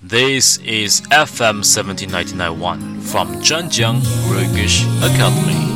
This is FM 17991 from Zhenjiang Rugish Academy.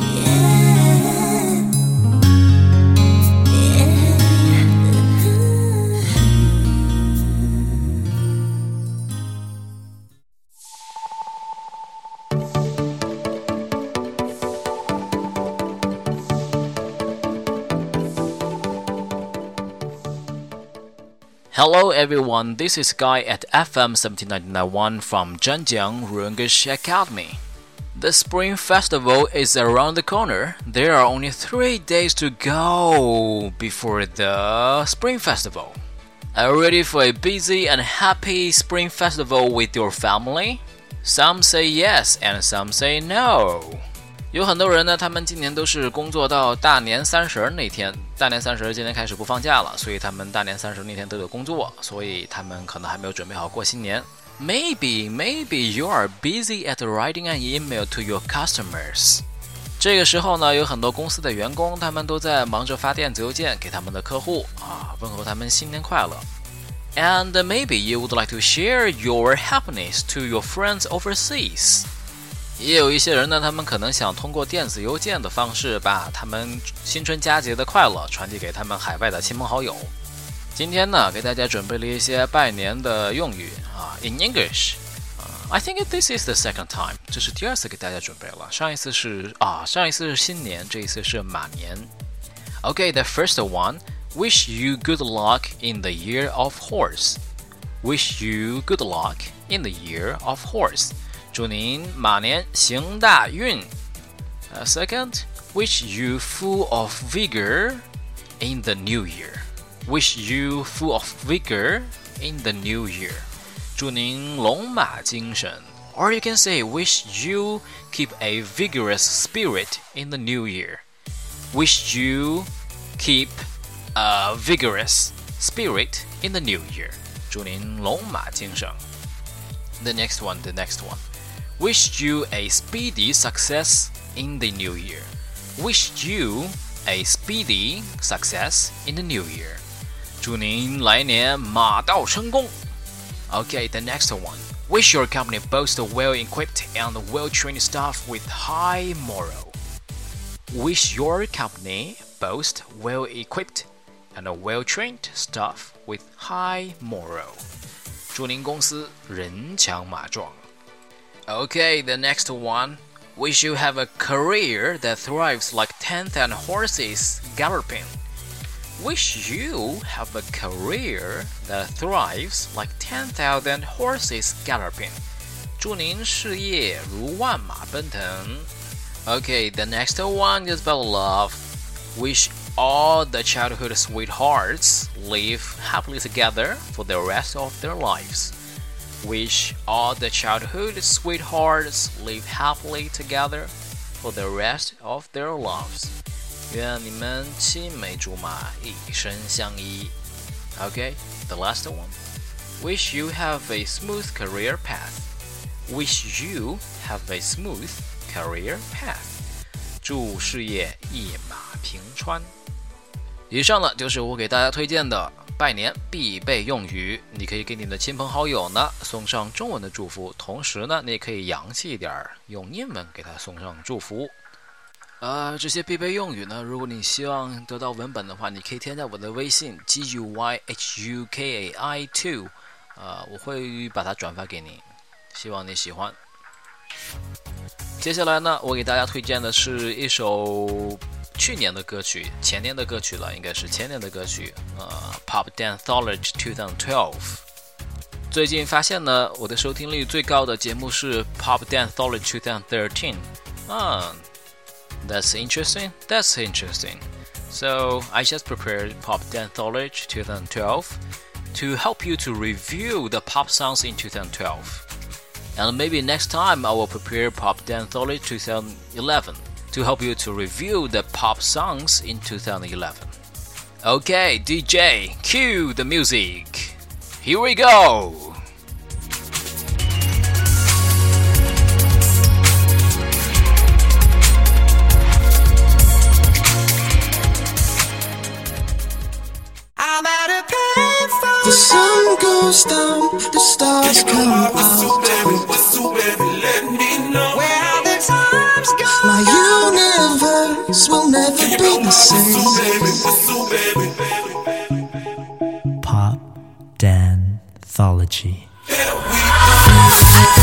Hello everyone, this is Guy at FM 17991 from Zhenjiang Rungish Academy. The Spring Festival is around the corner. There are only three days to go before the Spring Festival. Are you ready for a busy and happy Spring Festival with your family? Some say yes and some say no. 有很多人呢，他们今年都是工作到大年三十那天。大年三十今天开始不放假了，所以他们大年三十那天都有工作，所以他们可能还没有准备好过新年。Maybe, maybe you are busy at writing an email to your customers。这个时候呢，有很多公司的员工，他们都在忙着发电子邮件给他们的客户啊，问候他们新年快乐。And maybe you would like to share your happiness to your friends overseas。也有一些人呢，他们可能想通过电子邮件的方式，把他们新春佳节的快乐传递给他们海外的亲朋好友。今天呢，给大家准备了一些拜年的用语啊，in English。I think this is the second time，这是第二次给大家准备了。上一次是啊，上一次是新年，这一次是马年。Okay，the first one，wish you good luck in the year of horse。Wish you good luck in the year of horse。 祝您马年行大运。Uh, second, wish you full of vigor in the new year. Wish you full of vigor in the new year. 祝您龙马精神。Or you can say, wish you keep a vigorous spirit in the new year. Wish you keep a vigorous spirit in the new year. 祝您龙马精神。The next one, the next one. Wish you a speedy success in the new year. Wish you a speedy success in the new year. 祝您来年马到成功。Okay, the next one. Wish your company boasts well-equipped and well-trained staff with high morale. Wish your company boasts well-equipped and well-trained staff with high morale. 祝您公司人强马壮。 Okay, the next one. Wish you have a career that thrives like 10,000 horses galloping. Wish you have a career that thrives like 10,000 horses galloping. 祝您事业如万马奔腾。Okay, the next one is about love. Wish all the childhood sweethearts live happily together for the rest of their lives. Wish all the childhood sweethearts live happily together for the rest of their lives. 愿你们青梅竹马，一生相依。Okay, the last one. Wish you have a smooth career path. Wish you have a smooth career path. 祝事业一马平川。以上呢，就是我给大家推荐的 拜年必备用语，你可以给你的亲朋好友呢送上中文的祝福，同时呢，你也可以洋气一点儿，用英文给他送上祝福。呃，这些必备用语呢，如果你希望得到文本的话，你可以添加我的微信 g u y h u k a i two，呃，我会把它转发给你，希望你喜欢。接下来呢，我给大家推荐的是一首。去年的歌曲，前年的歌曲了，应该是前年的歌曲，呃，Pop Danthology 2012。最近发现呢，我的收听率最高的节目是 Pop Danthology 2013。啊，That's interesting. That's interesting. So I just prepared Pop Danthology 2012 to help you to review the pop songs in 2012. And maybe next time I will prepare Pop Danthology 2011 to help you to review the pop songs in 2011. Okay, DJ, cue the music. Here we go. The sun goes down, the stars come out. Be the same.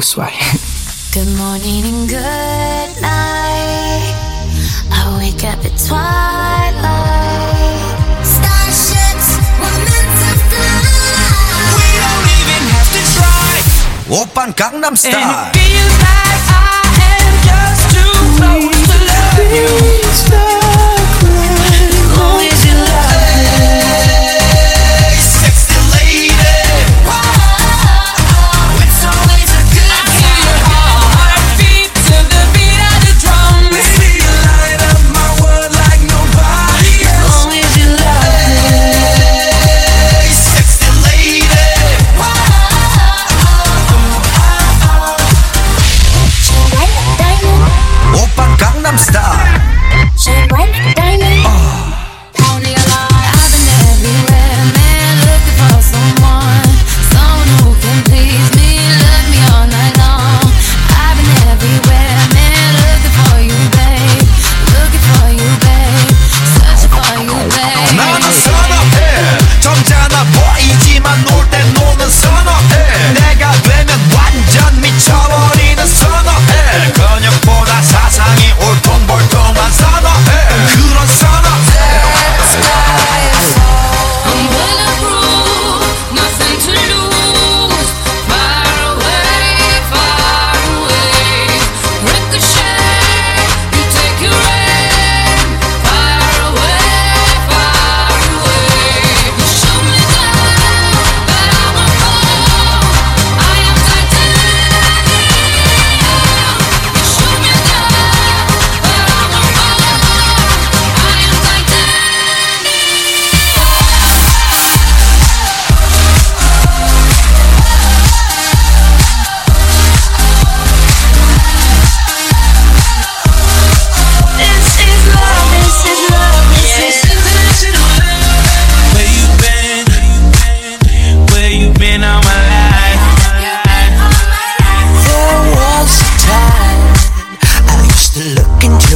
two, swipe. Good morning and good night. I wake up at twilight. Oppan Gangnam Style. And it feels like I am just too close to love you.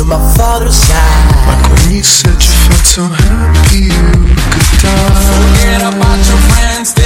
my father's side. My queen said you felt so happy you could die. Forget about your friends.